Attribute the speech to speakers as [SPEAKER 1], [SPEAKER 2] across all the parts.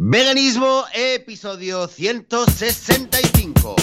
[SPEAKER 1] Veganismo, episodio 165.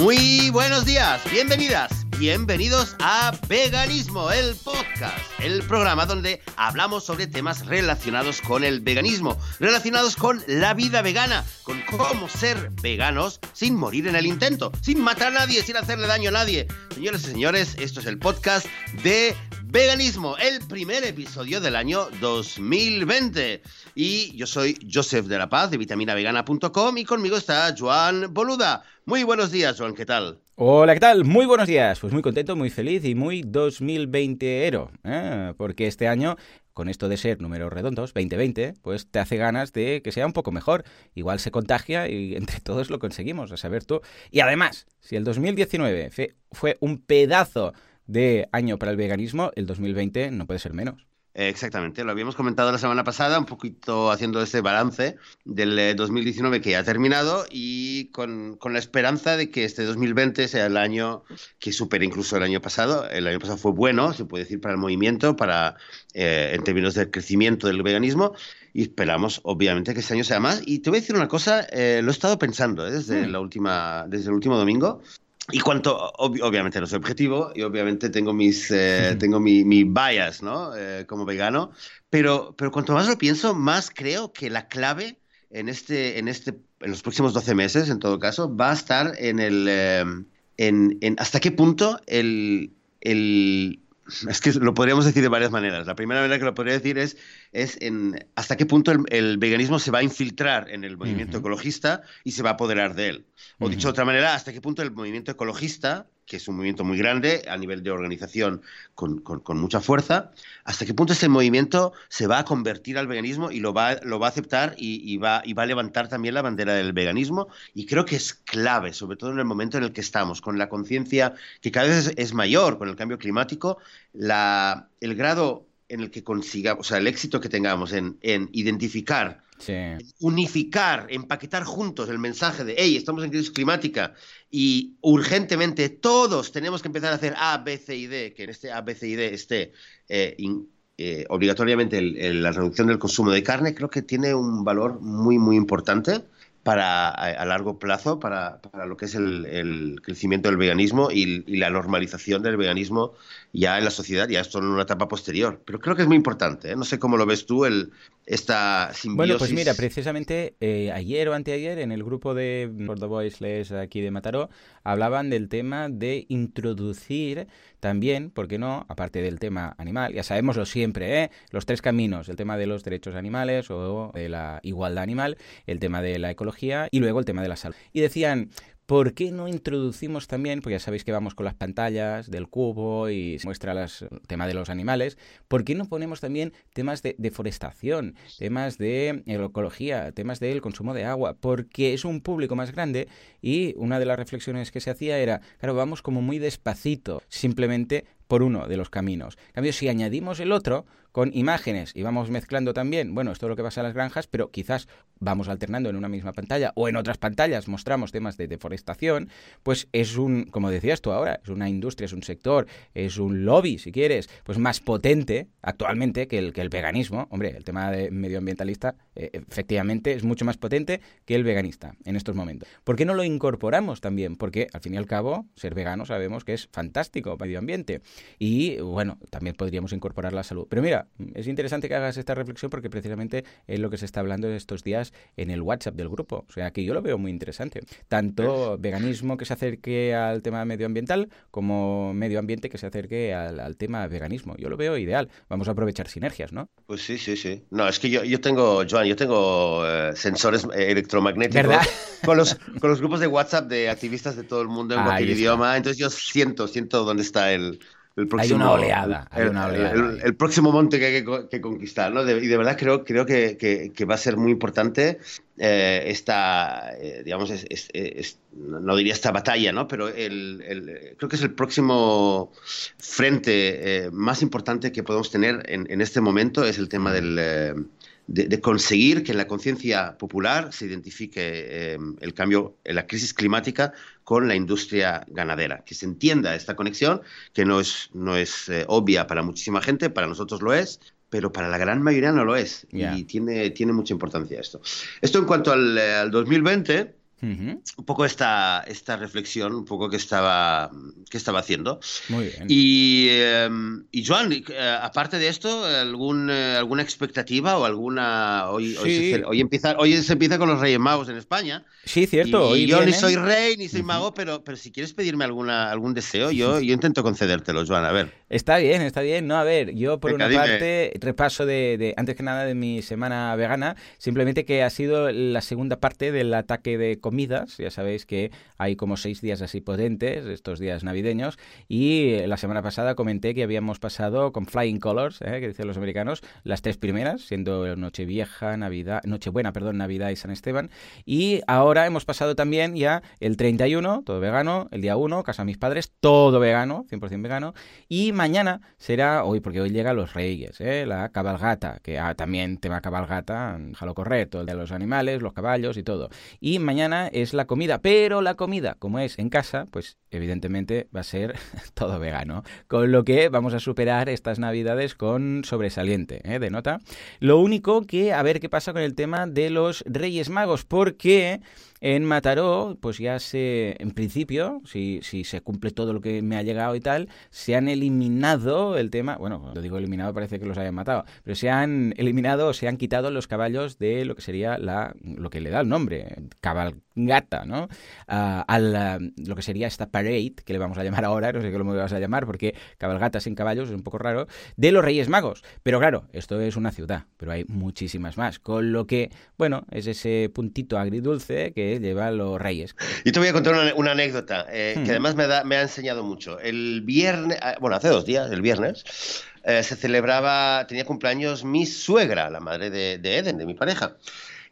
[SPEAKER 1] Muy buenos días, bienvenidas, bienvenidos a Veganismo, el podcast, el programa donde hablamos sobre temas relacionados con el veganismo, relacionados con la vida vegana, con cómo ser veganos sin morir en el intento, sin matar a nadie, sin hacerle daño a nadie. Señores y señores, esto es el podcast de Veganismo, el primer episodio del año 2020. Y yo soy Joseph de la Paz de vitaminavegana.com y conmigo está Joan Boluda. Muy buenos días, Joan, ¿qué tal?
[SPEAKER 2] Hola, ¿qué tal? Muy buenos días. Pues muy contento, muy feliz y muy 2020ero. ¿eh? Porque este año, con esto de ser números redondos, 2020, pues te hace ganas de que sea un poco mejor. Igual se contagia y entre todos lo conseguimos, a saber tú. Y además, si el 2019 fue, fue un pedazo de año para el veganismo, el 2020 no puede ser menos.
[SPEAKER 1] Eh, Exactamente, lo habíamos comentado la semana pasada, un poquito haciendo este balance del eh, 2019 que ya ha terminado y con, con la esperanza de que este 2020 sea el año que supere incluso el año pasado. El año pasado fue bueno, se puede decir, para el movimiento, para eh, en términos del crecimiento del veganismo y esperamos, obviamente, que este año sea más. Y te voy a decir una cosa, eh, lo he estado pensando eh, desde,
[SPEAKER 2] Mm.
[SPEAKER 1] la última, desde el último domingo. Y cuanto, ob- obviamente no soy objetivo y obviamente tengo mis, eh, tengo mi, mi bias, ¿no? Eh, como vegano, pero, pero cuanto más lo pienso, más creo que la clave en este, en este, en los próximos 12 meses, en todo caso, va a estar en el, eh, en, en hasta qué punto el, el, es que lo podríamos decir de varias maneras. La primera manera que lo podría decir es, es en hasta qué punto el, el veganismo se va a infiltrar en el movimiento ecologista y se va a apoderar de él. O dicho de otra manera, hasta qué punto el movimiento ecologista, que es un movimiento muy grande a nivel de organización con, con- mucha fuerza, hasta qué punto ese movimiento se va a convertir al veganismo y lo va, lo va a aceptar y, va, y va a levantar también la bandera del veganismo. Y creo que es clave, sobre todo en el momento en el que estamos, con la conciencia que cada vez es, es mayor con el cambio climático, la, el grado en el que consigamos, o sea, el éxito que tengamos en, en identificar Unificar, empaquetar juntos el mensaje de, hey, estamos en crisis climática y urgentemente todos tenemos que empezar a hacer A, B, C y D, que en este A, B, C y D esté eh, eh, obligatoriamente la reducción del consumo de carne, creo que tiene un valor muy, muy importante para a, largo plazo para, para lo que es el, crecimiento del veganismo y, y la normalización del veganismo ya en la sociedad, ya esto en una etapa posterior. Pero creo que es muy importante, ¿eh? No sé cómo lo ves tú, el, esta simbiosis.
[SPEAKER 2] Bueno, pues mira, precisamente eh, ayer o anteayer en el grupo de Voiceless aquí de Mataró hablaban del tema de introducir también, ¿por qué no? Aparte del tema animal, ya sabemoslo siempre, ¿eh? Los tres caminos, el tema de los derechos animales o de la igualdad animal, el tema de la ecología y luego el tema de la salud. Y decían, ¿Por qué no introducimos también, porque ya sabéis que vamos con las pantallas del cubo y se muestra las- el tema de los animales, ¿por qué no ponemos también temas de deforestación, temas de ecología, temas del consumo de agua? Porque es un público más grande y una de las reflexiones que se hacía era, claro, vamos como muy despacito, simplemente por uno de los caminos. En cambio, si añadimos el otro con imágenes y vamos mezclando también, bueno, esto es lo que pasa en las granjas, pero quizás vamos alternando en una misma pantalla o en otras pantallas mostramos temas de deforestación, pues es un, como decías tú ahora, es una industria, es un sector, es un lobby, si quieres, pues más potente actualmente que el, que el veganismo. Hombre, el tema de medioambientalista eh, efectivamente es mucho más potente que el veganista en estos momentos. ¿Por qué no lo incorporamos también? Porque al fin y al cabo, ser vegano sabemos que es fantástico medio ambiente. Y bueno, también podríamos incorporar la salud. Pero mira, es interesante que hagas esta reflexión porque precisamente es lo que se está hablando estos días en el WhatsApp del grupo. O sea que yo lo veo muy interesante. Tanto veganismo que se acerque al tema medioambiental como medio ambiente que se acerque al, al tema veganismo. Yo lo veo ideal. Vamos a aprovechar sinergias, ¿no?
[SPEAKER 1] Pues sí, sí, sí. No, es que yo, yo tengo, Joan, yo tengo eh, sensores electromagnéticos
[SPEAKER 2] ¿Verdad?
[SPEAKER 1] con los, con los grupos de WhatsApp de activistas de todo el mundo en
[SPEAKER 2] Ahí
[SPEAKER 1] cualquier
[SPEAKER 2] está.
[SPEAKER 1] idioma. Entonces yo siento, siento dónde está el, el próximo,
[SPEAKER 2] hay una oleada. Hay
[SPEAKER 1] el,
[SPEAKER 2] una oleada
[SPEAKER 1] el, próximo monte que hay que, que conquistar, ¿no? De, y de verdad creo, creo que, que, que, va a ser muy importante eh, esta, eh, digamos, es, es, es, no diría esta batalla, ¿no? Pero el, creo que es el próximo frente eh, más importante que podemos tener en, en, este momento, es el tema del de, de, conseguir que en la conciencia popular se identifique eh, el cambio, la crisis climática con la industria ganadera, que se entienda esta conexión, que no es, no es eh, obvia para muchísima gente, para nosotros lo es, pero para la gran mayoría no lo es. Yeah. Y tiene, tiene mucha importancia esto. Esto en cuanto al, eh, al 2020. Uh -huh. Un poco esta, esta reflexión, un poco que estaba, que estaba haciendo.
[SPEAKER 2] Muy bien.
[SPEAKER 1] Y, eh, y Joan, eh, aparte de esto, ¿algún, eh, ¿alguna expectativa o alguna... Hoy, sí. hoy, se, hoy, empieza, hoy se empieza con los Reyes Magos en España.
[SPEAKER 2] Sí, cierto.
[SPEAKER 1] Y, y yo vienen. ni soy rey ni soy mago, uh -huh. pero, pero si quieres pedirme alguna, algún deseo, yo, yo intento concedértelo, Joan. A ver.
[SPEAKER 2] Está bien, está bien. No, a ver, yo por Venga, una dime. parte, repaso de, de, antes que nada, de mi semana vegana, simplemente que ha sido la segunda parte del ataque de comidas. Ya sabéis que hay como seis días así potentes, estos días navideños, y la semana pasada comenté que habíamos pasado con Flying Colors, ¿eh? que dicen los americanos, las tres primeras, siendo Nochevieja, Navidad, Nochebuena, perdón, Navidad y San Esteban, y ahora hemos pasado también ya el 31, todo vegano, el día 1, casa de mis padres, todo vegano, 100% vegano, y mañana será, hoy, porque hoy llega los Reyes, ¿eh? la cabalgata, que ah, también tema cabalgata, jalo correcto, el de los animales, los caballos y todo. Y mañana es la comida, pero la comida, como es en casa, pues evidentemente va a ser todo vegano. Con lo que vamos a superar estas navidades con sobresaliente ¿eh? de nota. Lo único que a ver qué pasa con el tema de los Reyes Magos, porque en Mataró, pues ya se, en principio, si, si se cumple todo lo que me ha llegado y tal, se han eliminado el tema, bueno, lo digo eliminado parece que los hayan matado, pero se han eliminado se han quitado los caballos de lo que sería la, lo que le da el nombre, cabalgata, ¿no? Uh, a lo que sería esta parade, que le vamos a llamar ahora, no sé qué lo vas a llamar, porque cabalgata sin caballos es un poco raro, de los Reyes Magos. Pero claro, esto es una ciudad, pero hay muchísimas más, con lo que, bueno, es ese puntito agridulce que lleva los reyes.
[SPEAKER 1] Yo te voy a contar una, una anécdota eh, hmm. que además me, da, me, ha enseñado mucho. El viernes, ah, bueno, hace dos días, el viernes, eh, se celebraba, tenía cumpleaños mi suegra, la madre de, de Eden, de mi pareja.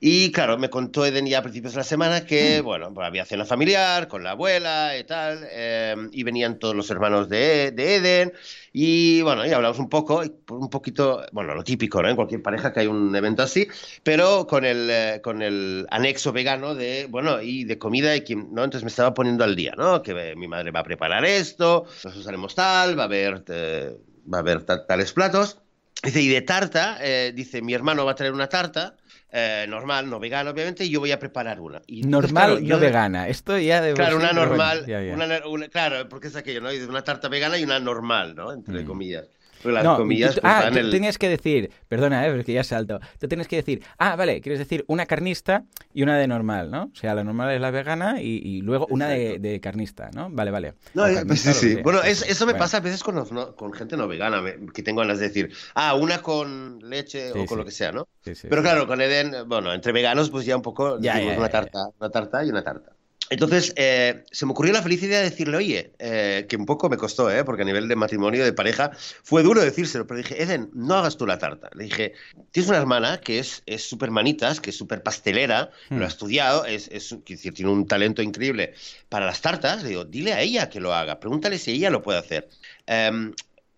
[SPEAKER 1] Y claro, me contó Eden ya a principios de la semana que, mm. bueno, pues había cena familiar con la abuela y tal, eh, y venían todos los hermanos de, de, Eden, y bueno, y hablamos un poco, un poquito, bueno, lo típico, ¿no? En cualquier pareja que hay un evento así, pero con el, eh, con el anexo vegano de, bueno, y de comida, y quien, ¿no? Entonces me estaba poniendo al día, ¿no? Que mi madre va a preparar esto, nosotros haremos tal, va a haber, eh, va a haber tales platos. Dice, y de tarta, eh, dice, mi hermano va a traer una tarta, eh, normal, no vegana, obviamente, y yo voy a preparar una. Y,
[SPEAKER 2] normal, claro, no vegana. Esto ya de
[SPEAKER 1] Claro, una normal. Bueno, ya, ya. Una, una, claro, porque es aquello, ¿no? Una tarta vegana y una normal, ¿no? Entre mm. comillas. Las
[SPEAKER 2] no,
[SPEAKER 1] comillas,
[SPEAKER 2] tú,
[SPEAKER 1] pues,
[SPEAKER 2] ah, tú
[SPEAKER 1] el...
[SPEAKER 2] tenías que decir, perdona, eh, porque ya salto. Tú tienes que decir, ah, vale, quieres decir una carnista y una de normal, ¿no? O sea, la normal es la vegana y, y luego una de, de, carnista, ¿no? Vale, vale.
[SPEAKER 1] No, eh, carnista, sí, sí. Bueno, es, eso me bueno. pasa a veces con, no, con gente no vegana, me, que tengo ganas de decir, ah, una con leche sí, o con lo que sea, ¿no? Pero claro, con Eden, bueno, entre veganos, pues ya un poco ya, ya, una tarta, una tarta y una tarta. Entonces, eh, se me ocurrió la feliz idea de decirle, oye, eh, que un poco me costó, ¿eh? porque a nivel de matrimonio, de pareja, fue duro decírselo, pero dije, Eden, no hagas tú la tarta. Le dije, tienes una hermana que es súper manitas, que es súper pastelera, hmm. lo ha estudiado, es, es, decir, tiene un talento increíble para las tartas. Le digo, dile a ella que lo haga, pregúntale si ella lo puede hacer. Um,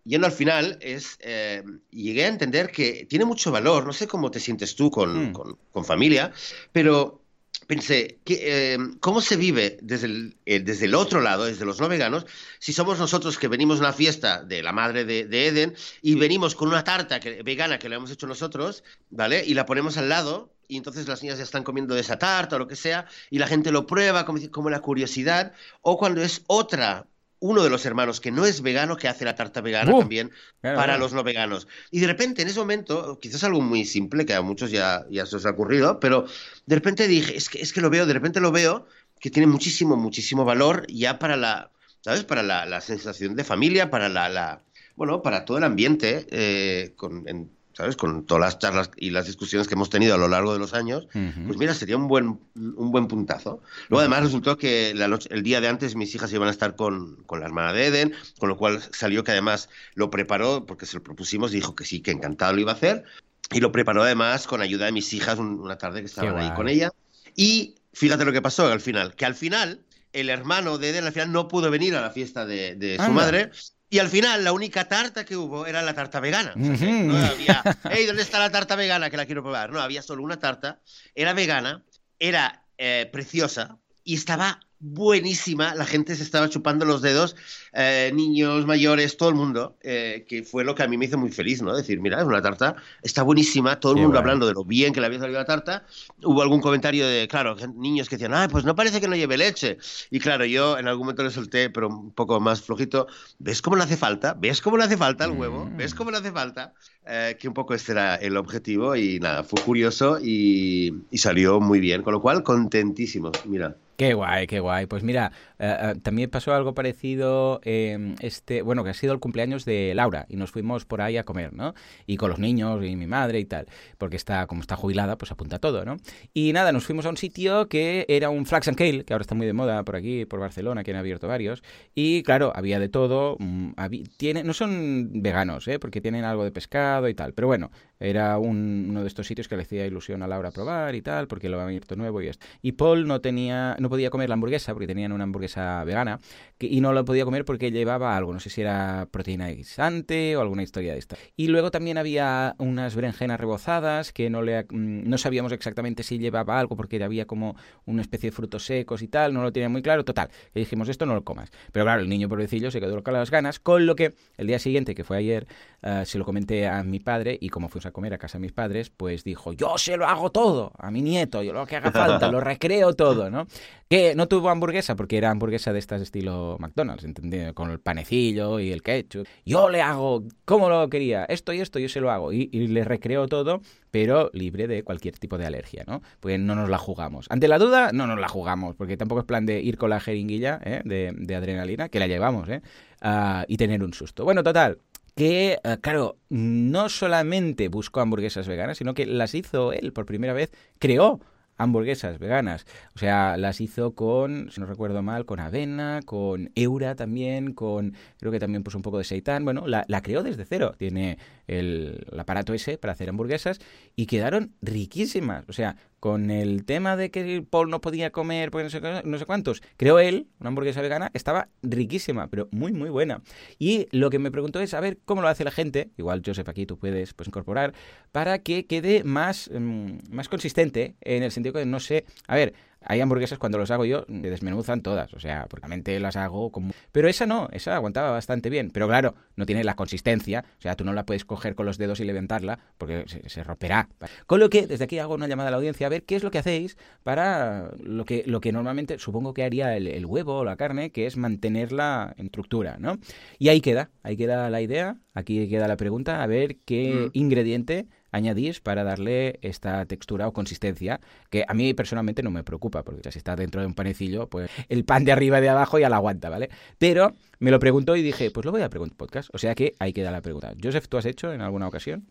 [SPEAKER 1] yendo al final, es, eh, llegué a entender que tiene mucho valor, no sé cómo te sientes tú con, hmm. con, con familia, pero pensé, eh, ¿cómo se vive desde el, eh, desde el, otro lado, desde los no veganos, si somos nosotros que venimos a una fiesta de la madre de, de Eden y venimos con una tarta que, vegana que le hemos hecho nosotros, ¿vale? Y la ponemos al lado y entonces las niñas ya están comiendo de esa tarta o lo que sea y la gente lo prueba como, como la curiosidad o cuando es otra uno de los hermanos que no es vegano que hace la tarta vegana uh, también claro, para claro. los no veganos. Y de repente, en ese momento, quizás algo muy simple, que a muchos ya, ya se os ha ocurrido, pero de repente dije, es que, es que lo veo, de repente lo veo, que tiene muchísimo, muchísimo valor ya para la, ¿sabes? Para la, la sensación de familia, para la, la, bueno, para todo el ambiente, eh, con, en, ¿sabes? Con todas las charlas y las discusiones que hemos tenido a lo largo de los años, pues mira, sería un buen, un buen puntazo. Luego además resultó que la noche, el día de antes mis hijas iban a estar con, con, la hermana de Eden, con lo cual salió que además lo preparó, porque se lo propusimos, y dijo que sí, que encantado lo iba a hacer, y lo preparó además con ayuda de mis hijas una tarde que estaban ahí con ella. Y fíjate lo que pasó al final, que al final el hermano de Eden al final no pudo venir a la fiesta de, de su madre y al final, la única tarta que hubo era la tarta vegana. no había, hey, ¿dónde está la tarta vegana que la quiero probar? No, había solo una tarta, era vegana, era eh, preciosa y estaba buenísima, la gente se estaba chupando los dedos, eh, niños, mayores, todo el mundo, eh, que fue lo que a mí me hizo muy feliz, ¿no? Decir, mira, es una tarta, está buenísima, todo el mundo hablando de lo bien que le había salido la tarta. Hubo algún comentario de, claro, niños que decían, ah, pues no parece que no lleve leche. Y claro, yo en algún momento le solté, pero un poco más flojito, ¿ves cómo le hace falta? ¿Ves cómo le hace falta el huevo? ¿Ves cómo le hace falta? Eh, que un poco este era el objetivo y nada, fue curioso y, y salió muy bien, con lo cual contentísimo, mira.
[SPEAKER 2] Qué guay, qué guay. Pues mira, eh, eh, también pasó algo parecido, eh, este, bueno, que ha sido el cumpleaños de Laura y nos fuimos por ahí a comer, ¿no? Y con los niños y mi madre y tal, porque está, como está jubilada, pues apunta todo, ¿no? Y nada, nos fuimos a un sitio que era un Flax and Kale, que ahora está muy de moda por aquí, por Barcelona, que han abierto varios. Y claro, había de todo. Mm, tiene, no son veganos, ¿eh? Porque tienen algo de pescado y tal. Pero bueno, era uno de estos sitios que le hacía ilusión a Laura probar y tal, porque lo había abierto nuevo y esto. Y Paul no tenía, no podía comer la hamburguesa, porque tenían una hamburguesa vegana, y no lo podía comer porque llevaba algo, no sé si era proteína guisante o alguna historia de esta. Y luego también había unas berenjenas rebozadas que no, le, mm, no sabíamos exactamente si llevaba algo, porque había como una especie de frutos secos y tal, no lo tenía muy claro. Total, que dijimos, esto no lo comas. Pero claro, el niño pobrecillo se quedó con las ganas, con lo que el día siguiente, que fue ayer, eh, se lo comenté a mi padre, y como a comer a casa de mis padres, pues dijo, yo se lo hago todo a mi nieto, yo lo que haga falta, lo recreo todo, ¿no? Que no tuvo hamburguesa, porque era hamburguesa de estas estilo McDonald's, ¿entendido? Con el panecillo y el ketchup. Yo le hago como lo quería, esto y esto, yo se lo hago. Y, le recreo todo, pero libre de cualquier tipo de alergia, ¿no? Pues no nos la jugamos. Ante la duda, no nos la jugamos, porque tampoco es plan de ir con la jeringuilla ¿eh? de, adrenalina, que la llevamos, ¿eh? Ah, y tener un susto. Bueno, total, que, eh, claro, no solamente buscó hamburguesas veganas, sino que las hizo él por primera vez, creó hamburguesas veganas. O sea, las hizo con, si no recuerdo mal, con avena, con eura también, con, creo que también puso un poco de seitán. Bueno, la, la creó desde cero. Tiene el, aparato ese para hacer hamburguesas y quedaron riquísimas. O sea, con el tema de que Paul no podía comer porque no sé, no sé cuántos, creo él, una hamburguesa vegana, estaba riquísima, pero muy, muy buena. Y lo que me preguntó es, a ver, ¿cómo lo hace la gente? Igual, Joseph, aquí tú puedes pues, incorporar, para que quede más, mm, más consistente en el sentido que no sé, a ver, hay hamburguesas cuando los hago yo, me desmenuzan todas, o sea, porque las hago como... Pero esa no, esa aguantaba bastante bien, pero claro, no tiene la consistencia, o sea, tú no la puedes coger con los dedos y levantarla, porque se, romperá. Con lo que desde aquí hago una llamada a la audiencia a ver qué es lo que hacéis para lo que, lo que normalmente supongo que haría el, huevo o la carne, que es mantenerla en estructura, ¿no? Y ahí queda, ahí queda la idea, aquí queda la pregunta, a ver qué mm. ingrediente añadís para darle esta textura o consistencia que a mí personalmente no me preocupa, porque si está dentro de un panecillo, pues el pan de arriba y de abajo ya la aguanta, ¿vale? Pero me lo preguntó y dije, pues lo voy a preguntar podcast. O sea que ahí queda la pregunta. Joseph, ¿tú has hecho en alguna ocasión?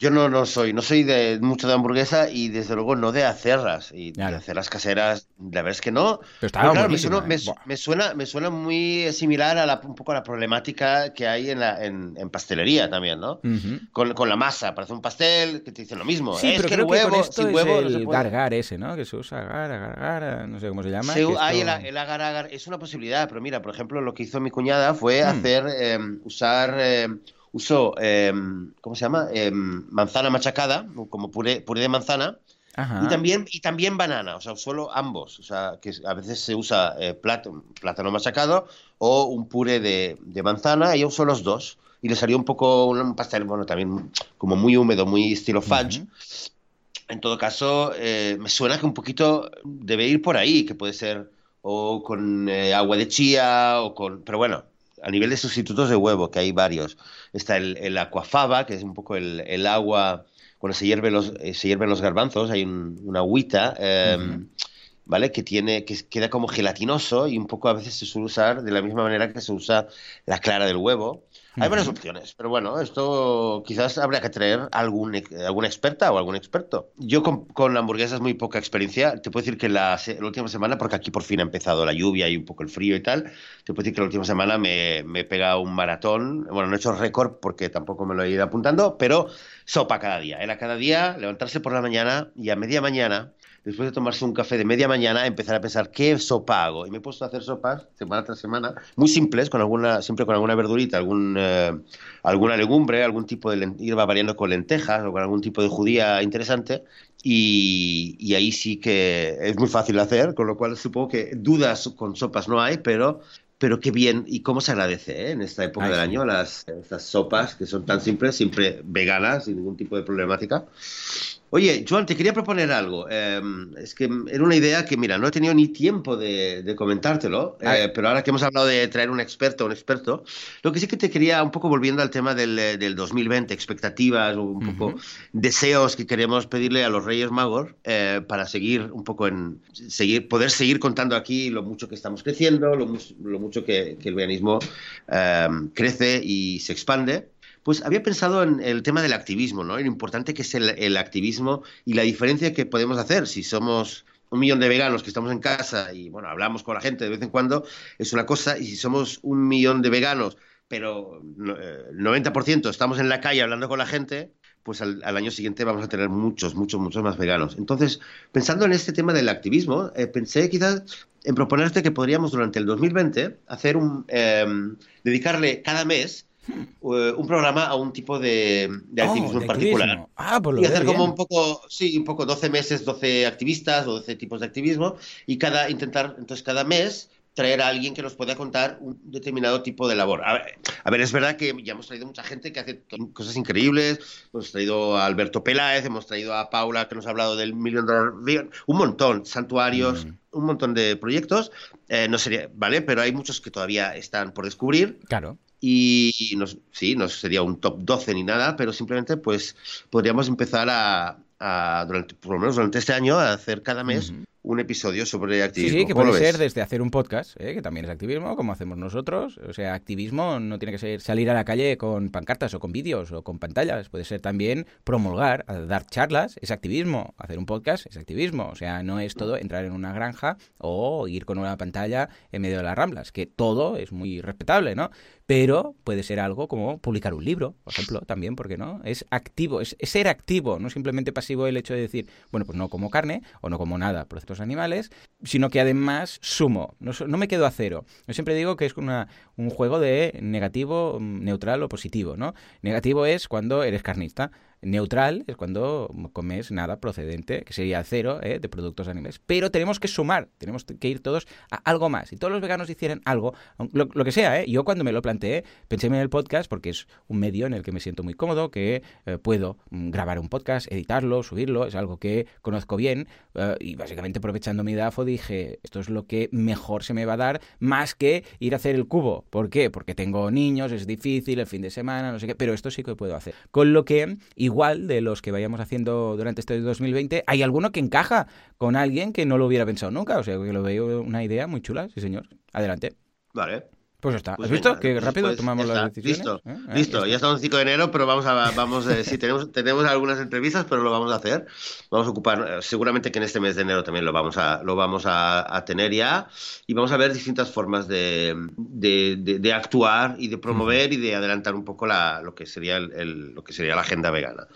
[SPEAKER 1] Yo no, no soy, no soy de mucho de hamburguesa y desde luego no de hacerlas. Y de hacerlas caseras, la verdad es que no.
[SPEAKER 2] Pero, claro,
[SPEAKER 1] me suena, me, suena, me, suena, muy similar a la, un poco a la problemática que hay en, la, en, pastelería también, ¿no? con, con, la masa, para hacer un pastel, que te dicen lo mismo.
[SPEAKER 2] Sí, pero que el huevo, sin huevo el gargar ese, ¿no? Que se usa agar, agar, no sé cómo se llama.
[SPEAKER 1] hay el, agar, agar, es una posibilidad, pero mira, por ejemplo, lo que hizo mi cuñada fue hmm. hacer, em, usar... Em, usó, em, ¿cómo se llama? Em, manzana machacada, como puré, puré de manzana. Y también, y también banana, o sea, solo ambos. O sea, que a veces se usa eh, plátano, machacado o un puré de, manzana, y usó los dos. Y le salió un poco un pastel, bueno, también como muy húmedo, muy estilo fudge. En todo caso, eh, me suena que un poquito debe ir por ahí, que puede ser o con eh, agua de chía o con... Pero bueno, a nivel de sustitutos de huevo, que hay varios. Está el, el aquafaba, que es un poco el, agua, cuando se hierven los, eh, se hierven los garbanzos, hay una agüita, em, ¿vale? Que, tiene, que queda como gelatinoso y un poco a veces se suele usar de la misma manera que se usa la clara del huevo. Hay varias opciones, pero bueno, esto quizás habría que traer algún, alguna experta o algún experto. Yo con, con hamburguesas muy poca experiencia, te puedo decir que la, la, última semana, porque aquí por fin ha empezado la lluvia y un poco el frío y tal, te puedo decir que la última semana me, me he pegado un maratón, bueno, no he hecho récord porque tampoco me lo he ido apuntando, pero sopa cada día, era cada día levantarse por la mañana y a media mañana después de tomarse un café de media mañana, empezar a pensar qué sopa hago. Y me he puesto a hacer sopas semana tras semana, muy simples, con alguna, siempre con alguna verdurita, algún, eh, alguna legumbre, algún tipo de iba variando con lentejas o con algún tipo de judía interesante. Y, y, ahí sí que es muy fácil de hacer, con lo cual supongo que dudas con sopas no hay, pero pero qué bien y cómo se agradece ¿eh? en esta época del año las estas sopas que son tan simples, siempre veganas, sin ningún tipo de problemática. Oye, Joan, te quería proponer algo. Em, es que era una idea que, mira, no he tenido ni tiempo de, comentártelo, eh, pero ahora que hemos hablado de traer un experto, un experto, lo que sí que te quería, un poco volviendo al tema del, del 2020, expectativas, un poco deseos que queremos pedirle a los Reyes Magos eh, para seguir un poco en, seguir, poder seguir contando aquí lo mucho que estamos creciendo, lo, mucho que, el veganismo em, crece y se expande. Pues había pensado en el tema del activismo, ¿no? Lo importante que es el, activismo y la diferencia que podemos hacer si somos un millón de veganos que estamos en casa y, bueno, hablamos con la gente de vez en cuando, es una cosa, y si somos un millón de veganos, pero el 90% eh, estamos en la calle hablando con la gente, pues al, año siguiente vamos a tener muchos, muchos, muchos más veganos. Entonces, pensando en este tema del activismo, eh, pensé quizás en proponerte que podríamos durante el 2020 hacer un, eh, dedicarle cada mes eh, un programa a un tipo de, oh, activismo en particular.
[SPEAKER 2] Ah, pues
[SPEAKER 1] y hacer como un poco, sí, un poco 12 meses, 12 activistas o 12 tipos de activismo y cada intentar, entonces cada mes traer a alguien que nos pueda contar un determinado tipo de labor. A ver, es verdad que ya hemos traído mucha gente que hace cosas increíbles. Hemos traído a Alberto Peláez, hemos traído a Paula que nos ha hablado del Million Dollar un montón, santuarios, mm. un montón de proyectos. Eh, no sería, ¿vale? Pero hay muchos que todavía están por descubrir.
[SPEAKER 2] Claro.
[SPEAKER 1] Y no, sí, no sería un top 12 ni nada, pero simplemente pues podríamos empezar a, durante, por lo menos durante este año, a hacer cada mes un episodio sobre activismo.
[SPEAKER 2] Sí, sí que puede ser desde hacer un podcast, ¿eh? que también es activismo, como hacemos nosotros. O sea, activismo no tiene que ser salir a la calle con pancartas o con vídeos o con pantallas. Puede ser también promulgar, dar charlas, es activismo. Hacer un podcast es activismo. O sea, no es todo entrar en una granja o ir con una pantalla en medio de las ramblas, que todo es muy respetable, ¿no? Pero puede ser algo como publicar un libro, por ejemplo, también, porque no? Es activo, es, ser activo, no simplemente pasivo el hecho de decir, bueno, pues no como carne o no como nada por estos animales, sino que además sumo, no, me quedo a cero. Yo siempre digo que es una, un juego de negativo, neutral o positivo, ¿no? Negativo es cuando eres carnista. Neutral es cuando comes nada procedente, que sería cero ¿eh? de productos animales. Pero tenemos que sumar, tenemos que ir todos a algo más. Si todos los veganos hicieran algo, lo, que sea, ¿eh? yo cuando me lo planteé, pensé en el podcast porque es un medio en el que me siento muy cómodo, que eh, puedo mm, grabar un podcast, editarlo, subirlo, es algo que conozco bien. Y básicamente aprovechando mi DAFO dije, esto es lo que mejor se me va a dar, más que ir a hacer el cubo. ¿Por qué? Porque tengo niños, es difícil, el fin de semana, no sé qué, pero esto sí que puedo hacer. Con lo que igual de los que vayamos haciendo durante este 2020, hay alguno que encaja con alguien que no lo hubiera pensado nunca. O sea, que lo veo una idea muy chula, sí señor. Adelante.
[SPEAKER 1] Vale.
[SPEAKER 2] Pues está. Pues ¿Has visto? que rápido pues tomamos las decisiones.
[SPEAKER 1] Listo, ¿Eh? listo. Ya, estamos el 5 de enero, pero vamos a, vamos, eh, sí, tenemos, tenemos algunas entrevistas, pero lo vamos a hacer. Vamos a ocupar, eh, seguramente que en este mes de enero también lo vamos a, lo vamos a, a tener ya, y vamos a ver distintas formas de, de, de, actuar y de promover y de adelantar un poco la, lo que sería el, lo que sería la agenda vegana.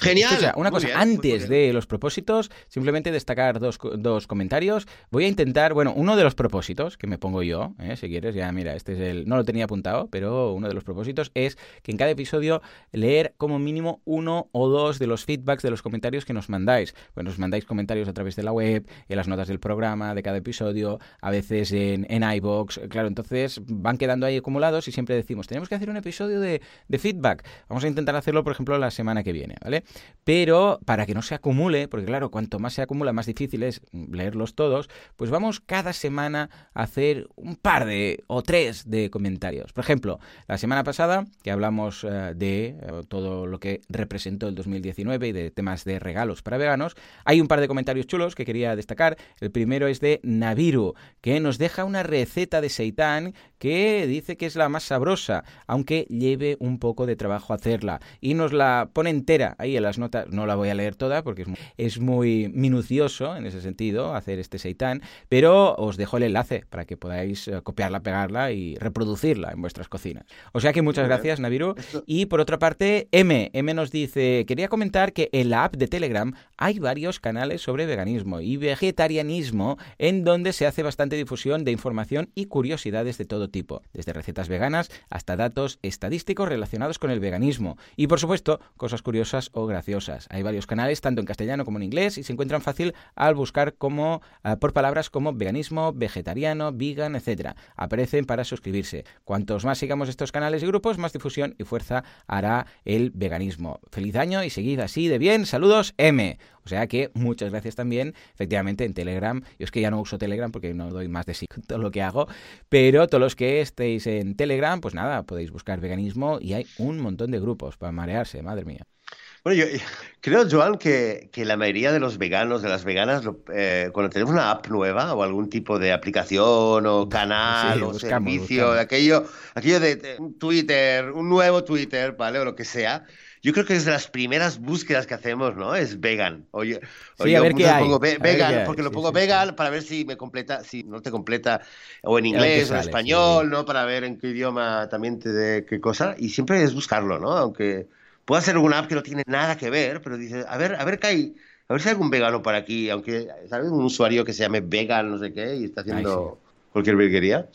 [SPEAKER 2] Genial. una cosa, antes de los propósitos, simplemente destacar dos, dos comentarios. Voy a intentar, bueno, uno de los propósitos que me pongo yo, si quieres, ya mira, este es el, no lo tenía apuntado, pero uno de los propósitos es que en cada episodio leer como mínimo uno o dos de los feedbacks de los comentarios que nos mandáis. Pues nos mandáis comentarios a través de la web, en las notas del programa, de cada episodio, a veces en, en iBox. Claro, entonces van quedando ahí acumulados y siempre decimos, tenemos que hacer un episodio de, de feedback. Vamos a intentar hacerlo, por ejemplo, la semana que viene, ¿vale? Pero para que no se acumule, porque claro, cuanto más se acumula, más difícil es leerlos todos, pues vamos cada semana a hacer un par de o tres de comentarios. Por ejemplo, la semana pasada que hablamos eh, de eh, todo lo que representó el 2019 y de temas de regalos para veganos, hay un par de comentarios chulos que quería destacar. El primero es de Naviru, que nos deja una receta de seitán que dice que es la más sabrosa, aunque lleve un poco de trabajo hacerla. Y nos la pone entera ahí en las notas. No la voy a leer toda porque es muy, es muy minucioso en ese sentido hacer este seitán, pero os dejo el enlace para que podáis eh, copiarla, pegarla y reproducirla en vuestras cocinas. O sea que muchas gracias, Naviru. Y por otra parte, M. M nos dice, quería comentar que en la app de Telegram hay varios canales sobre veganismo y vegetarianismo en donde se hace bastante difusión de información y curiosidades de todo tipo, desde recetas veganas hasta datos estadísticos relacionados con el veganismo y por supuesto cosas curiosas o graciosas. Hay varios canales tanto en castellano como en inglés y se encuentran fácil al buscar como uh, por palabras como veganismo, vegetariano, vegan, etcétera. Aparecen para suscribirse. Cuantos más sigamos estos canales y grupos, más difusión y fuerza hará el veganismo. Feliz año y seguid así de bien. Saludos M. O sea que muchas gracias también, efectivamente, en Telegram. Yo es que ya no uso Telegram porque no doy más de sí con todo lo que hago, pero todos los que estéis en Telegram, pues nada, podéis buscar veganismo y hay un montón de grupos para marearse, madre mía.
[SPEAKER 1] Bueno, yo creo, Joan, que, que, la mayoría de los veganos, de las veganas, eh, cuando tenemos una app nueva o algún tipo de aplicación o canal sí, o buscamos, servicio, buscamos. aquello, aquello de, Twitter, un nuevo Twitter, ¿vale? O lo que sea, yo creo que es de las primeras búsquedas que hacemos, ¿no? Es vegan. Oye,
[SPEAKER 2] sí, a ver qué hay.
[SPEAKER 1] Pongo ve, vegan,
[SPEAKER 2] hay.
[SPEAKER 1] porque
[SPEAKER 2] Sí,
[SPEAKER 1] lo pongo
[SPEAKER 2] sí,
[SPEAKER 1] vegan para ver si me completa, si no te completa, o en inglés, o en español,
[SPEAKER 2] sí.
[SPEAKER 1] ¿no? Para ver en qué idioma también te de qué cosa. Y siempre es buscarlo, ¿no? Aunque pueda ser alguna app que no tiene nada que ver, pero dices, a ver, a ver qué hay. A ver si hay algún vegano por aquí, aunque, ¿sabes? Un usuario que se llame vegan, no sé qué, y está haciendo cualquier virguería.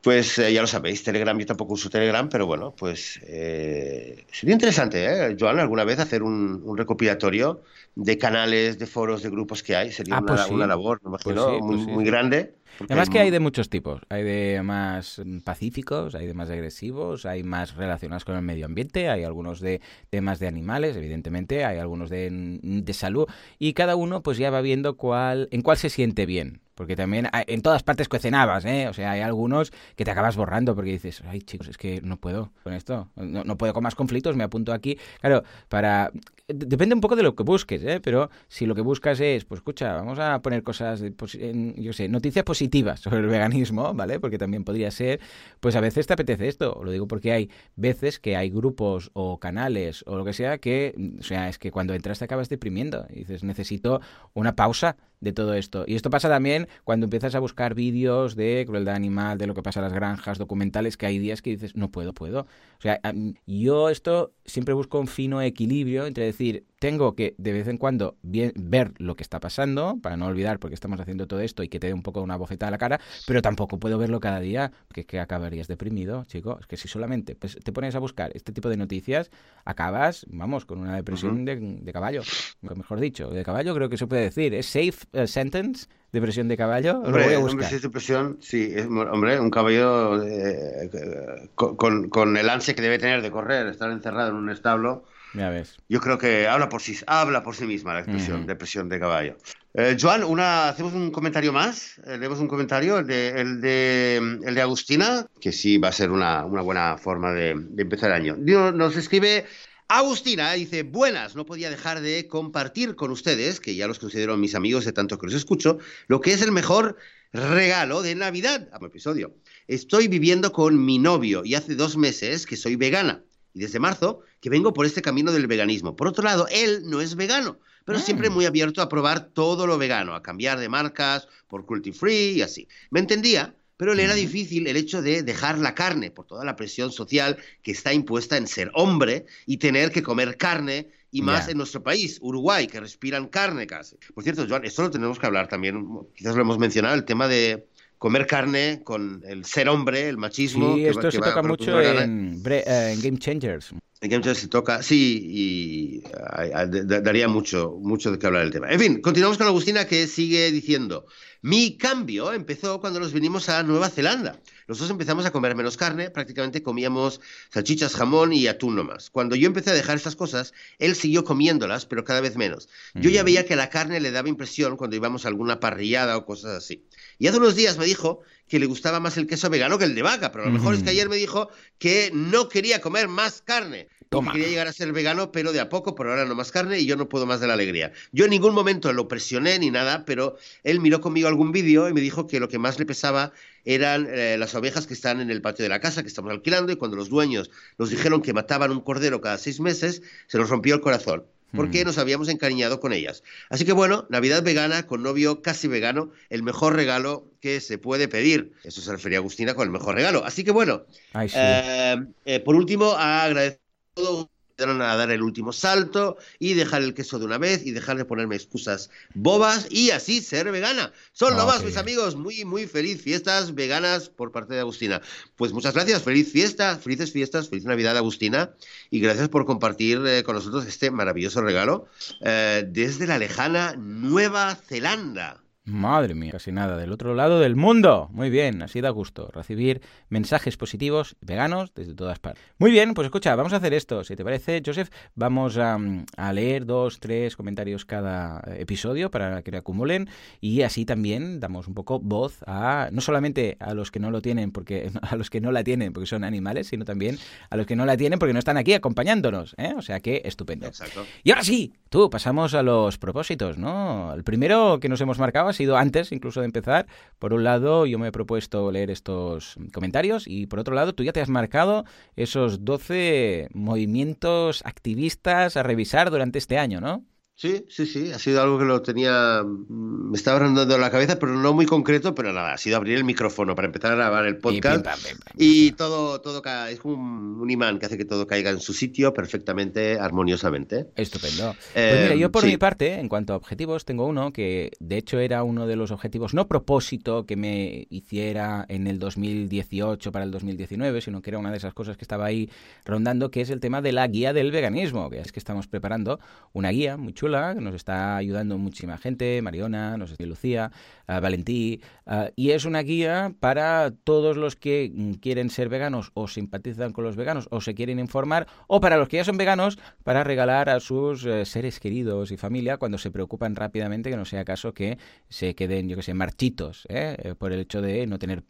[SPEAKER 1] Pues eh, ya lo sabéis, Telegram, yo tampoco uso Telegram, pero bueno, pues eh, sería interesante, ¿eh, Joan, alguna vez hacer un, un, recopilatorio de canales, de foros, de grupos que hay. Sería
[SPEAKER 2] Ah,
[SPEAKER 1] una,
[SPEAKER 2] pues sí.
[SPEAKER 1] una labor, me
[SPEAKER 2] Pues
[SPEAKER 1] imagino,
[SPEAKER 2] sí,
[SPEAKER 1] muy,
[SPEAKER 2] pues sí.
[SPEAKER 1] muy grande.
[SPEAKER 2] Además que hay de muchos tipos. Hay de más pacíficos, hay de más agresivos, hay más relacionados con el medio ambiente, hay algunos de temas de animales, evidentemente, hay algunos de, de salud y cada uno pues ya va viendo cuál, en cuál se siente bien. Porque también en todas partes cuecenabas, ¿eh? O sea, hay algunos que te acabas borrando porque dices, ay chicos, es que no puedo con esto, no, no puedo con más conflictos, me apunto aquí. Claro, para... Depende un poco de lo que busques, ¿eh? Pero si lo que buscas es, pues escucha, vamos a poner cosas, de posi- en, yo sé, noticias positivas sobre el veganismo, ¿vale? Porque también podría ser, pues a veces te apetece esto. Lo digo porque hay veces que hay grupos o canales o lo que sea que, o sea, es que cuando entras te acabas deprimiendo y dices, necesito una pausa de todo esto. Y esto pasa también cuando empiezas a buscar vídeos de crueldad animal, de lo que pasa en las granjas, documentales, que hay días que dices, no puedo, puedo. O sea, yo esto siempre busco un fino equilibrio entre decir, tengo que de vez en cuando bien- ver lo que está pasando, para no olvidar porque estamos haciendo todo esto y que te dé un poco una bofetada a la cara, pero tampoco puedo verlo cada día, porque es que acabarías deprimido, chico. Es que si solamente pues, te pones a buscar este tipo de noticias, acabas, vamos, con una depresión de, de caballo, mejor dicho. De caballo creo que se puede decir. ¿Es safe eh, sentence? ¿Depresión de caballo? Lo
[SPEAKER 1] Hombre,
[SPEAKER 2] voy a
[SPEAKER 1] hombre, si es depresión, sí, es- hombre, un caballo eh, eh, con, con- con el ansia que debe tener de correr, estar encerrado en un establo,
[SPEAKER 2] Ya ves.
[SPEAKER 1] yo creo que habla por sí, habla por sí misma la expresión,
[SPEAKER 2] Ujú.
[SPEAKER 1] depresión de caballo. Eh, Joan, una, hacemos un comentario más, eh, leemos un comentario, el de, el, de, el de Agustina, que sí va a ser una, una buena forma de, de empezar el año. Nos escribe Agustina, dice, buenas, no podía dejar de compartir con ustedes, que ya los considero mis amigos de tanto que los escucho, lo que es el mejor regalo de Navidad a mi episodio. Estoy viviendo con mi novio y hace dos meses que soy vegana. Y desde marzo que vengo por este camino del veganismo. Por otro lado, él no es vegano, pero
[SPEAKER 2] Mm.
[SPEAKER 1] siempre muy abierto a probar todo lo vegano, a cambiar de marcas por cruelty free y así. Me entendía, pero le era difícil el hecho de dejar la carne por toda la presión social que está impuesta en ser hombre y tener que comer carne y más
[SPEAKER 2] Ya.
[SPEAKER 1] en nuestro país, Uruguay, que respiran carne casi. Por cierto, Joan, esto lo tenemos que hablar también, quizás lo hemos mencionado, el tema de comer carne con el ser hombre, el machismo.
[SPEAKER 2] Sí,
[SPEAKER 1] que
[SPEAKER 2] esto
[SPEAKER 1] va-
[SPEAKER 2] se
[SPEAKER 1] que
[SPEAKER 2] toca
[SPEAKER 1] va-
[SPEAKER 2] mucho en, eh, en Game Changers.
[SPEAKER 1] en Game Jam se toca, sí, y ah, ah, da- daría mucho, mucho de qué hablar el tema. En fin, continuamos con Agustina que sigue diciendo, mi cambio empezó cuando nos vinimos a Nueva Zelanda. Los dos empezamos a comer menos carne, prácticamente comíamos salchichas, jamón y atún nomás. Cuando yo empecé a dejar estas cosas, él siguió comiéndolas, pero cada vez menos. Yo ya
[SPEAKER 2] Mm.
[SPEAKER 1] veía que la carne le daba impresión cuando íbamos a alguna parrillada o cosas así. Y hace unos días me dijo que le gustaba más el queso vegano que el de vaca, pero lo mejor es que ayer me dijo que no quería comer más carne. Que quería llegar a ser vegano, pero de a poco, por ahora no más carne y yo no puedo más de la alegría. Yo en ningún momento lo presioné ni nada, pero él miró conmigo algún vídeo y me dijo que lo que más le pesaba eran eh, las ovejas que están en el patio de la casa que estamos alquilando y cuando los dueños nos dijeron que mataban un cordero cada seis meses, se nos rompió el corazón porque mm. nos habíamos encariñado con ellas. Así que bueno, Navidad vegana con novio casi vegano, el mejor regalo que se puede pedir. Eso se refería Agustina con el mejor regalo. Así que bueno, eh, eh, por último, agradecer todo a dar el último salto y dejar el queso de una vez y dejar de ponerme excusas bobas y así ser vegana. Son lo más, mis amigos. Muy, muy feliz fiestas veganas por parte de Agustina. Pues muchas gracias, feliz fiesta, felices fiestas, feliz Navidad, Agustina, y gracias por compartir eh, con nosotros este maravilloso regalo eh, desde la lejana Nueva Zelanda.
[SPEAKER 2] Madre mía, casi nada, del otro lado del mundo. Muy bien, así da gusto recibir mensajes positivos veganos desde todas partes. Muy bien, pues escucha, vamos a hacer esto. Si te parece, Joseph, vamos a, leer dos, tres comentarios cada episodio para que le acumulen y así también damos un poco voz a no solamente a los que no lo tienen, porque a los que no la tienen porque son animales, sino también a los que no la tienen porque no están aquí acompañándonos. ¿eh? O sea que estupendo.
[SPEAKER 1] Exacto.
[SPEAKER 2] Y ahora sí, tú, pasamos a los propósitos, ¿no? El primero que nos hemos marcado ha sido antes incluso de empezar. Por un lado, yo me he propuesto leer estos comentarios y por otro lado, tú ya te has marcado esos 12 movimientos activistas a revisar durante este año, ¿no?
[SPEAKER 1] Sí, sí, sí, ha sido algo que lo tenía, mm, me estaba rondando la cabeza, pero no muy concreto, pero nada, ha sido abrir el micrófono para empezar a grabar el podcast y, todo, todo es como un, imán que hace que todo caiga en su sitio perfectamente, armoniosamente.
[SPEAKER 2] Estupendo. pues mira, yo por mi parte, en cuanto a objetivos, tengo uno que de hecho era uno de los objetivos, no propósito que me hiciera en el 2018 para el 2019, sino que era una de esas cosas que estaba ahí rondando, que es el tema de la guía del veganismo, que es que estamos preparando una guía muy chula que nos está ayudando muchísima gente, Mariona, nos está Lucía, Valentí, y es una guía para todos los que mm, quieren ser veganos o simpatizan con los veganos o se quieren informar, o para los que ya son veganos, para regalar a sus uh, seres queridos y familia cuando se preocupan rápidamente que no sea caso que se queden, yo que sé, marchitos, ¿eh? Eh, por el hecho de no tener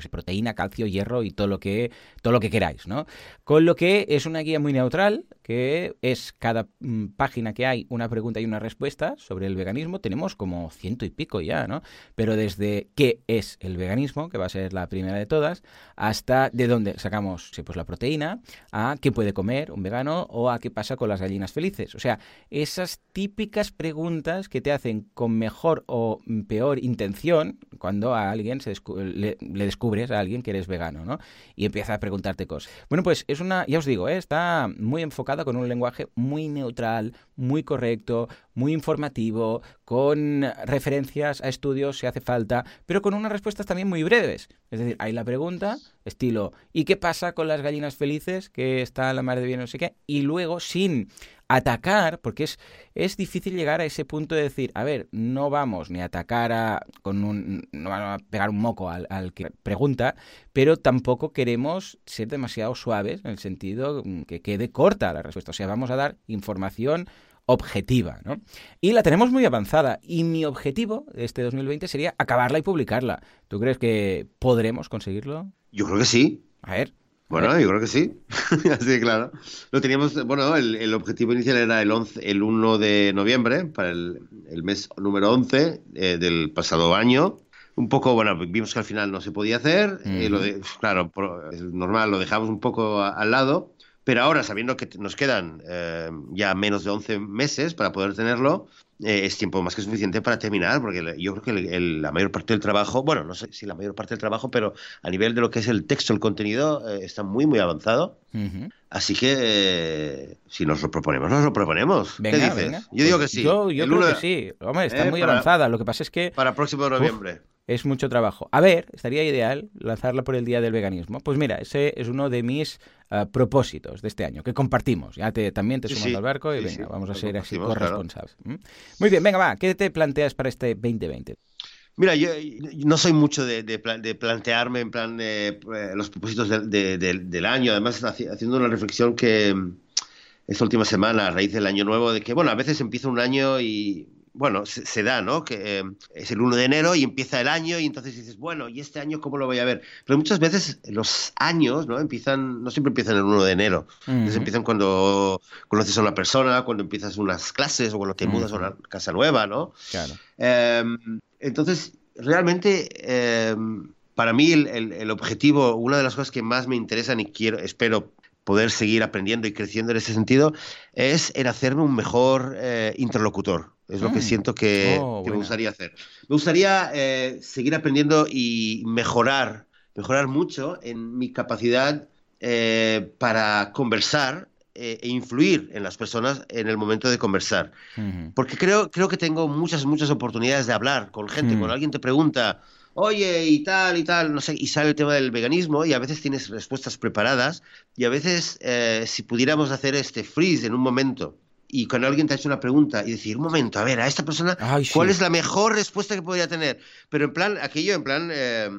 [SPEAKER 2] sé, proteína, calcio, hierro y todo lo que todo lo que queráis, ¿no? Con lo que es una guía muy neutral, que es cada mm, página que hay una pregunta y una respuesta sobre el veganismo. Tenemos como ciento y pico ya, ¿no? Pero desde qué es el veganismo, que va a ser la primera de todas, hasta de dónde sacamos pues, la proteína, a qué puede comer un vegano o a qué pasa con las gallinas felices. O sea, esas típicas preguntas que te hacen con mejor o peor intención cuando a alguien se le, descubres a alguien que eres vegano, ¿no? Y empieza a preguntarte cosas. Bueno, pues es una, ya os digo, ¿eh? está muy enfocada con un lenguaje muy neutral, muy correcto, muy informativo, con referencias a estudios si hace falta, pero con unas respuestas también muy breves. Es decir, hay la pregunta, estilo, ¿y qué pasa con las gallinas felices que está la madre de bien no sé qué? Y luego, sin atacar, porque es, es difícil llegar a ese punto de decir, a ver, no vamos ni a atacar a, con un, no vamos a pegar un moco al, al, que pregunta, pero tampoco queremos ser demasiado suaves en el sentido que quede corta la respuesta. O sea, vamos a dar información objetiva, ¿no? Y la tenemos muy avanzada y mi objetivo de este 2020 sería acabarla y publicarla. ¿Tú crees que podremos conseguirlo?
[SPEAKER 1] Yo creo que sí.
[SPEAKER 2] A ver.
[SPEAKER 1] Bueno, yo creo que sí. Así claro. Lo teníamos, bueno, el, objetivo inicial era el, 11, el 1 de noviembre, para el, mes número 11 eh, del pasado año. Un poco, bueno, vimos que al final no se podía hacer. Eh, lo de, claro, es normal, lo dejamos un poco al lado. Pero ahora, sabiendo que nos quedan eh, ya menos de 11 meses para poder tenerlo, eh, es tiempo más que suficiente para terminar, porque yo creo que la mayor parte del trabajo, bueno, no sé si la mayor parte del trabajo, pero a nivel de lo que es el texto, el contenido, eh, está muy, muy avanzado. Así que si nos lo proponemos, nos lo proponemos. ¿Qué dices? Yo digo que sí.
[SPEAKER 2] Yo, creo que sí. Hombre, está muy avanzada. Lo que pasa es que...
[SPEAKER 1] Para próximo noviembre
[SPEAKER 2] es mucho trabajo. A ver, estaría ideal lanzarla por el Día del Veganismo. Pues mira, ese es uno de mis ah, propósitos de este año, que compartimos. Ya te, también te sumas al barco y venga, vamos a ser así corresponsables. Muy bien, venga, va, ¿qué te planteas para este 2020?
[SPEAKER 1] Mira, yo, no soy mucho de, de, plantearme en plan eh, los propósitos del año, además haciendo una reflexión que mm, esta última semana, a raíz del año nuevo, de que, bueno, a veces empieza un año y bueno, se, da, ¿no? Que eh, es el 1 de enero y empieza el año y entonces dices, bueno, ¿y este año cómo lo voy a ver? Pero muchas veces los años, ¿no? Empiezan, no siempre empiezan el 1 de enero. empiezan cuando conoces a una persona, cuando empiezas unas clases o cuando te mudas a una casa nueva, ¿no?
[SPEAKER 2] Claro.
[SPEAKER 1] Em, entonces, realmente, em, para mí el, el, objetivo, una de las cosas que más me interesan y quiero, espero poder seguir aprendiendo y creciendo en ese sentido, es en hacerme un mejor eh, interlocutor. Es lo que mm. siento que, oh, me gustaría hacer. Me gustaría eh, seguir aprendiendo y mejorar, mejorar mucho en mi capacidad eh, para conversar e influir en las personas en el momento de conversar. Porque creo, creo que tengo muchas, muchas oportunidades de hablar con gente. Mm. Cuando alguien te pregunta, oye, y tal, y tal, no sé, y sale el tema del veganismo y a veces tienes respuestas preparadas y a veces eh, si pudiéramos hacer este freeze en un momento y cuando alguien te ha hecho una pregunta y decir, un momento, a ver, a esta persona, ¿cuál es la mejor respuesta que podría tener? Pero en plan, aquello, en plan... Eh,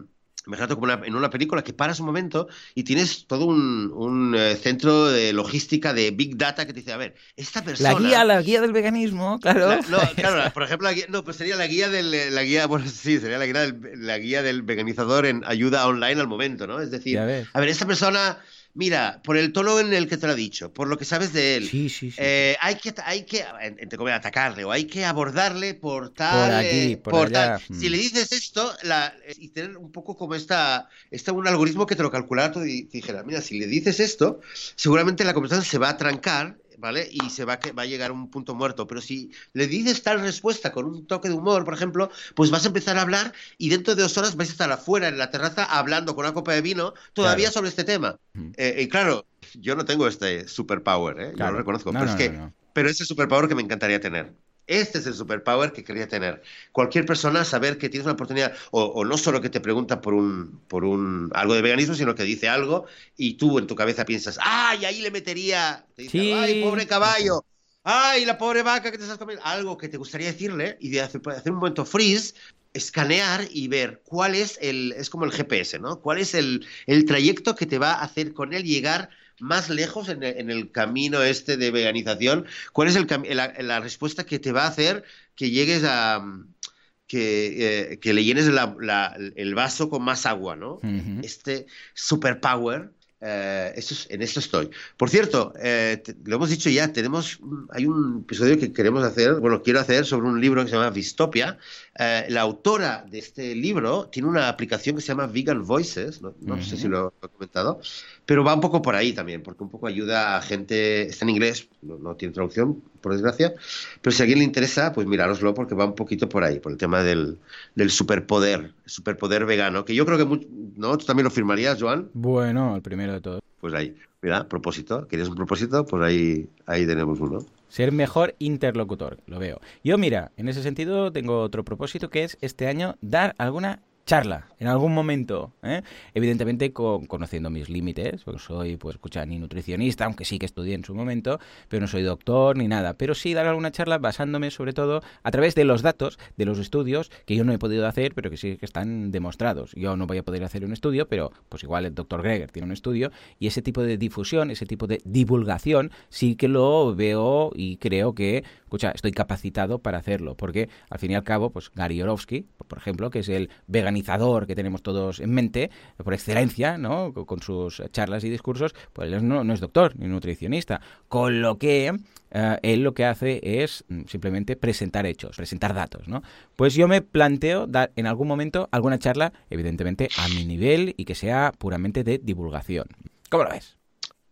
[SPEAKER 1] Imagínate como en una película que paras un momento y tienes todo un, eh, centro de logística de Big Data que te dice, a ver, esta persona...
[SPEAKER 2] La guía, la guía del veganismo, claro.
[SPEAKER 1] no, claro, por ejemplo, la guía, no, pues sería la guía del, la guía, bueno, sí, sería la guía del, la guía del veganizador en ayuda online al momento, ¿no? Es decir, a ver, esta persona mira, por el tono en el que te lo ha dicho, por lo que sabes de él, eh, hay que, hay que entre comillas, atacarle o hay que abordarle por tal,
[SPEAKER 2] por, aquí,
[SPEAKER 1] eh, por, tal. Si le dices esto, la, y tener un poco como esta, está un algoritmo que te lo calculara y te dijera, mira, si le dices esto, seguramente la conversación se va a trancar ¿vale? Y se va, va a llegar a un punto muerto. Pero si le dices tal respuesta con un toque de humor, por ejemplo, pues vas a empezar a hablar y dentro de dos horas vais a estar afuera en la terraza hablando con una copa de vino todavía sobre este tema. Eh, y claro, yo no tengo este superpower, ¿eh? Yo lo reconozco. pero es que, pero ese superpower que me encantaría tener. Este es el superpower que quería tener. Cualquier persona saber que tienes una oportunidad, o, no solo que te pregunta por un, por un algo de veganismo, sino que dice algo y tú en tu cabeza piensas, ¡ay, ahí le metería! ¡ay, pobre caballo! ¡ay, la pobre vaca que te estás comiendo! Algo que te gustaría decirle y de hacer, hacer un momento freeze, escanear y ver cuál es el, es como el GPS, ¿no? ¿Cuál es el, el trayecto que te va a hacer con él llegar más lejos en el, camino este de veganización? ¿Cuál es el, la, respuesta que te va a hacer que llegues a... Que, eh, le llenes el vaso con más agua, ¿no? Este superpower eh, en esto estoy. Por cierto, eh, lo hemos dicho ya, tenemos, hay un episodio que queremos hacer, bueno, quiero hacer sobre un libro que se llama Distopia. Eh, la autora de este libro tiene una aplicación que se llama Vegan Voices, no, sé si lo he comentado, pero va un poco por ahí también, porque un poco ayuda a gente, está en inglés, no, tiene traducción, por desgracia, pero si a alguien le interesa, pues mirároslo porque va un poquito por ahí, por el tema del, del superpoder, superpoder vegano, que yo creo que, ¿no? ¿Tú también lo firmarías, Joan?
[SPEAKER 2] Bueno, el primero de todos.
[SPEAKER 1] Pues ahí, mira, propósito, ¿quieres un propósito? Pues ahí, ahí tenemos uno.
[SPEAKER 2] Ser mejor interlocutor, lo veo. Yo, mira, en ese sentido tengo otro propósito que es este año dar alguna charla en algún momento. ¿eh? Evidentemente con, conociendo mis límites, porque soy, pues, escucha, ni nutricionista, aunque sí que estudié en su momento, pero no soy doctor ni nada. Pero sí dar alguna charla basándome sobre todo a través de los datos, de los estudios que yo no he podido hacer, pero que sí que están demostrados. Yo no voy a poder hacer un estudio, pero pues igual el doctor Greger tiene un estudio y ese tipo de difusión, ese tipo de divulgación, sí que lo veo y creo que, escucha, estoy capacitado para hacerlo, porque al fin y al cabo, pues Gary Yorovsky, por ejemplo, que es el vegan que tenemos todos en mente, por excelencia, ¿no? Con sus charlas y discursos, pues él no, es doctor ni nutricionista. Con lo que eh, él lo que hace es mm, simplemente presentar hechos, presentar datos, ¿no? Pues yo me planteo dar en algún momento alguna charla, evidentemente a mi nivel y que sea puramente de divulgación. ¿Cómo lo ves?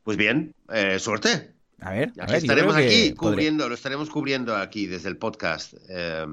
[SPEAKER 1] Pues bien, eh, suerte.
[SPEAKER 2] A ver,
[SPEAKER 1] estaremos aquí cubriendo, lo estaremos cubriendo aquí desde el podcast eh,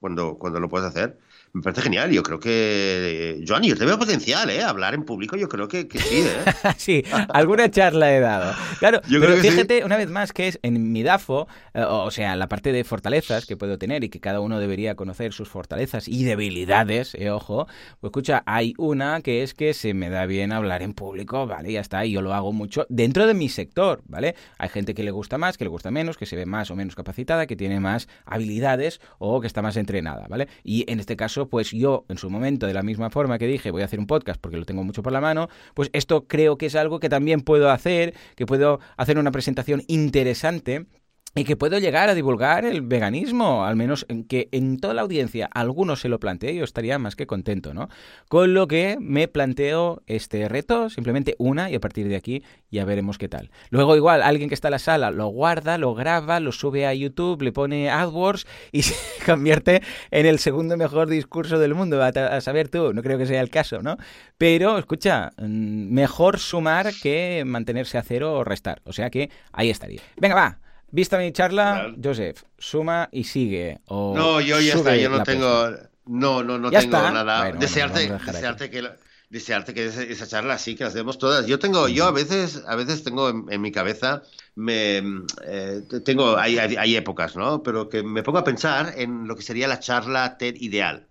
[SPEAKER 1] cuando, cuando lo puedas hacer. Me parece genial. Yo creo que. Joan, yo te veo potencial, ¿eh? Hablar en público, yo creo que, sí, ¿eh?
[SPEAKER 2] sí, alguna charla he dado. Claro, pero fíjate, una vez más, que es en mi DAFO, eh, o sea, la parte de fortalezas que puedo tener y que cada uno debería conocer sus fortalezas y debilidades, eh, ojo. Pues escucha, hay una que es que se me da bien hablar en público, ¿vale? Ya está, y yo lo hago mucho dentro de mi sector, ¿vale? Hay gente que le gusta más, que le gusta menos, que se ve más o menos capacitada, que tiene más habilidades o que está más entrenada, ¿vale? Y en este caso, pues yo en su momento, de la misma forma que dije, voy a hacer un podcast porque lo tengo mucho por la mano, pues esto creo que es algo que también puedo hacer, que puedo hacer una presentación interesante y que puedo llegar a divulgar el veganismo, al menos en que en toda la audiencia alguno se lo plantee, yo estaría más que contento, ¿no? Con lo que me planteo este reto, simplemente una, y a partir de aquí ya veremos qué tal. Luego igual alguien que está en la sala lo guarda, lo graba, lo sube a YouTube, le pone AdWords y se convierte en el segundo mejor discurso del mundo, a, saber tú, no creo que sea el caso, ¿no? Pero, escucha, mm, mejor sumar que mantenerse a cero o restar, o sea que ahí estaría. Venga, va. Vista mi charla, Joseph, suma y sigue. O
[SPEAKER 1] no, yo ya está, yo no tengo. No, no, no tengo nada. desearte, desearte que. desearte que esa charla sí que las demos todas. Yo tengo, yo a veces, a veces tengo en, mi cabeza, me eh, tengo, hay, hay, épocas, ¿no? Pero que me pongo a pensar en lo que sería la charla TED ideal.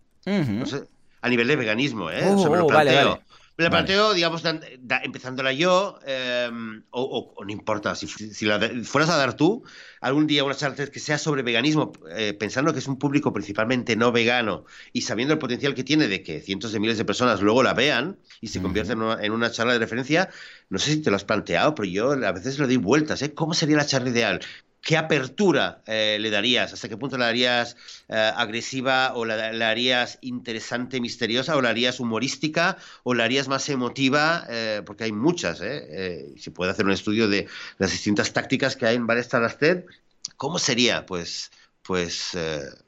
[SPEAKER 1] a nivel de veganismo, ¿eh?
[SPEAKER 2] Sobre lo planteo.
[SPEAKER 1] Me la planteo, digamos, empezándola yo, em, o, no importa, si, la fueras a dar tú algún día una charla que sea sobre veganismo, eh, pensando que es un público principalmente no vegano y sabiendo el potencial que tiene de que cientos de miles de personas luego la vean y se convierta en, en, una charla de referencia, no sé si te lo has planteado, pero yo a veces le doy vueltas, ¿eh? ¿Cómo sería la charla ideal? ¿Qué apertura eh, le darías? ¿Hasta qué punto la harías eh, agresiva o la, harías interesante, misteriosa o la harías humorística o la harías más emotiva? Eh, porque hay muchas, ¿eh? Se puede hacer un estudio de las distintas tácticas que hay en varias salas TED. ¿Cómo sería? Pues, pues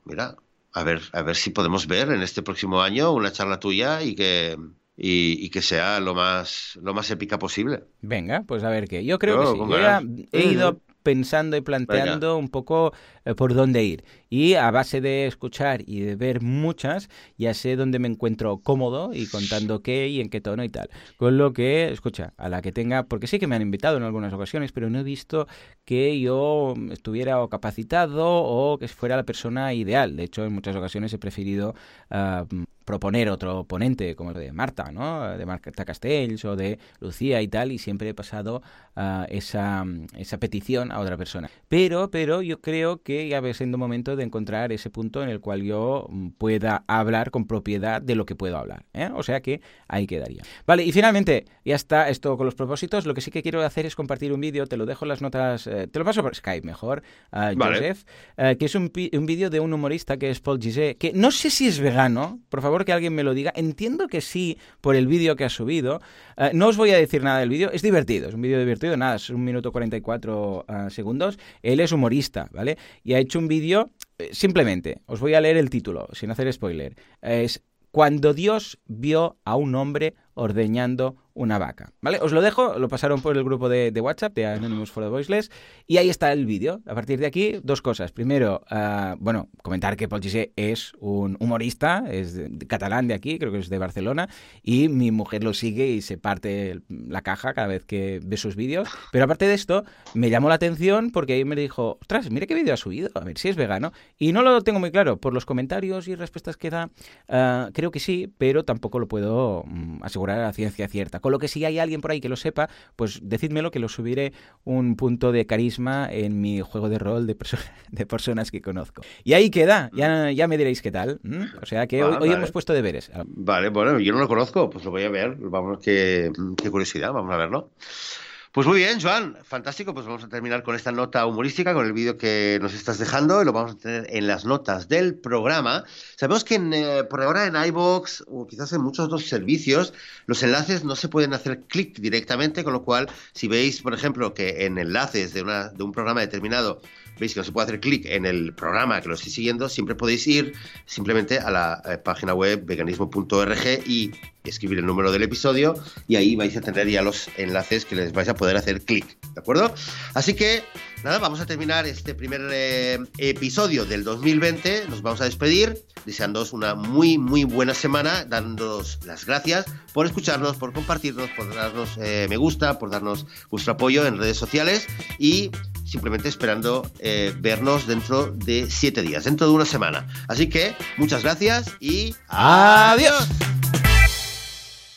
[SPEAKER 1] mira, a ver, a ver si podemos ver en este próximo año una charla tuya y que, y, que sea lo más lo más épica posible.
[SPEAKER 2] Venga, pues a ver qué. Yo creo que sí. Yo ya he ido pensando y planteando un poco eh, por dónde ir. Y a base de escuchar y de ver muchas, ya sé dónde me encuentro cómodo y contando qué y en qué tono y tal. Con lo que, escucha, a la que tenga, porque sí que me han invitado en algunas ocasiones, pero no he visto que yo estuviera o capacitado o que fuera la persona ideal. De hecho, en muchas ocasiones he preferido ah, proponer otro ponente, como el de Marta, ¿no? De Marta Castells o de Lucía y tal, y siempre he pasado uh, esa, esa petición a otra persona. Pero, pero yo creo que ya va siendo momento de encontrar ese punto en el cual yo mm, pueda hablar con propiedad de lo que puedo hablar. ¿eh? O sea que ahí quedaría. Vale, y finalmente, ya está esto con los propósitos. Lo que sí que quiero hacer es compartir un vídeo, te lo dejo en las notas, eh, te lo paso por Skype mejor, uh, Joseph, uh, que es un, un vídeo de un humorista que es Paul Gisé, que no sé si es vegano, por favor que alguien me lo diga. Entiendo que sí por el vídeo que ha subido. Uh, no os voy a decir nada del vídeo, es divertido, es un vídeo divertido, nada, es un minuto 44 segundos. Él es humorista, ¿vale? Y ha hecho un vídeo, eh, simplemente, os voy a leer el título, sin hacer spoiler. Es Cuando Dios vio a un hombre ordeñando una vaca. ¿Vale? Os lo dejo, lo pasaron por el grupo de, WhatsApp de Anonymous for the Voiceless y ahí está el vídeo. A partir de aquí, dos cosas. Primero, uh, bueno, comentar que Paul es un humorista, es catalán de aquí, creo que es de Barcelona, y mi mujer lo sigue y se parte la caja cada vez que ve sus vídeos. Pero aparte de esto, me llamó la atención porque ahí me dijo, ostras, mira qué vídeo ha subido, a ver si es vegano. Y no lo tengo muy claro, por los comentarios y respuestas que da, uh, creo que sí, pero tampoco lo puedo um, asegurar a la ciencia cierta. Con lo que si hay alguien por ahí que lo sepa, pues decídmelo que lo subiré un punto de carisma en mi juego de rol de, de personas que conozco. Y ahí queda, ya, ya me diréis qué tal. O sea que hoy, hemos puesto deberes.
[SPEAKER 1] Vale, bueno, yo no lo conozco, pues lo voy a ver. Vamos, qué, qué curiosidad, vamos a verlo. Pues muy bien, Joan, fantástico. Pues vamos a terminar con esta nota humorística, con el vídeo que nos estás dejando y lo vamos a tener en las notas del programa. Sabemos que eh, por ahora en iBox o quizás en muchos otros servicios los enlaces no se pueden hacer clic directamente, con lo cual si veis, por ejemplo, que en enlaces de, una, de un programa determinado veis que no se puede hacer clic en el programa que lo estoy siguiendo, siempre podéis ir simplemente a la eh, página web veganismo.org y escribir el número del episodio y ahí vais a tener ya los enlaces que les vais a poder hacer clic, ¿de acuerdo? Así que nada, vamos a terminar este primer eh, episodio del 2020, nos vamos a despedir deseándoos una muy muy buena semana, dándoos las gracias por escucharnos, por compartirnos, por darnos eh, me gusta, por darnos vuestro apoyo en redes sociales y simplemente esperando eh, vernos dentro de siete días, dentro de una semana. Así que muchas gracias y adiós.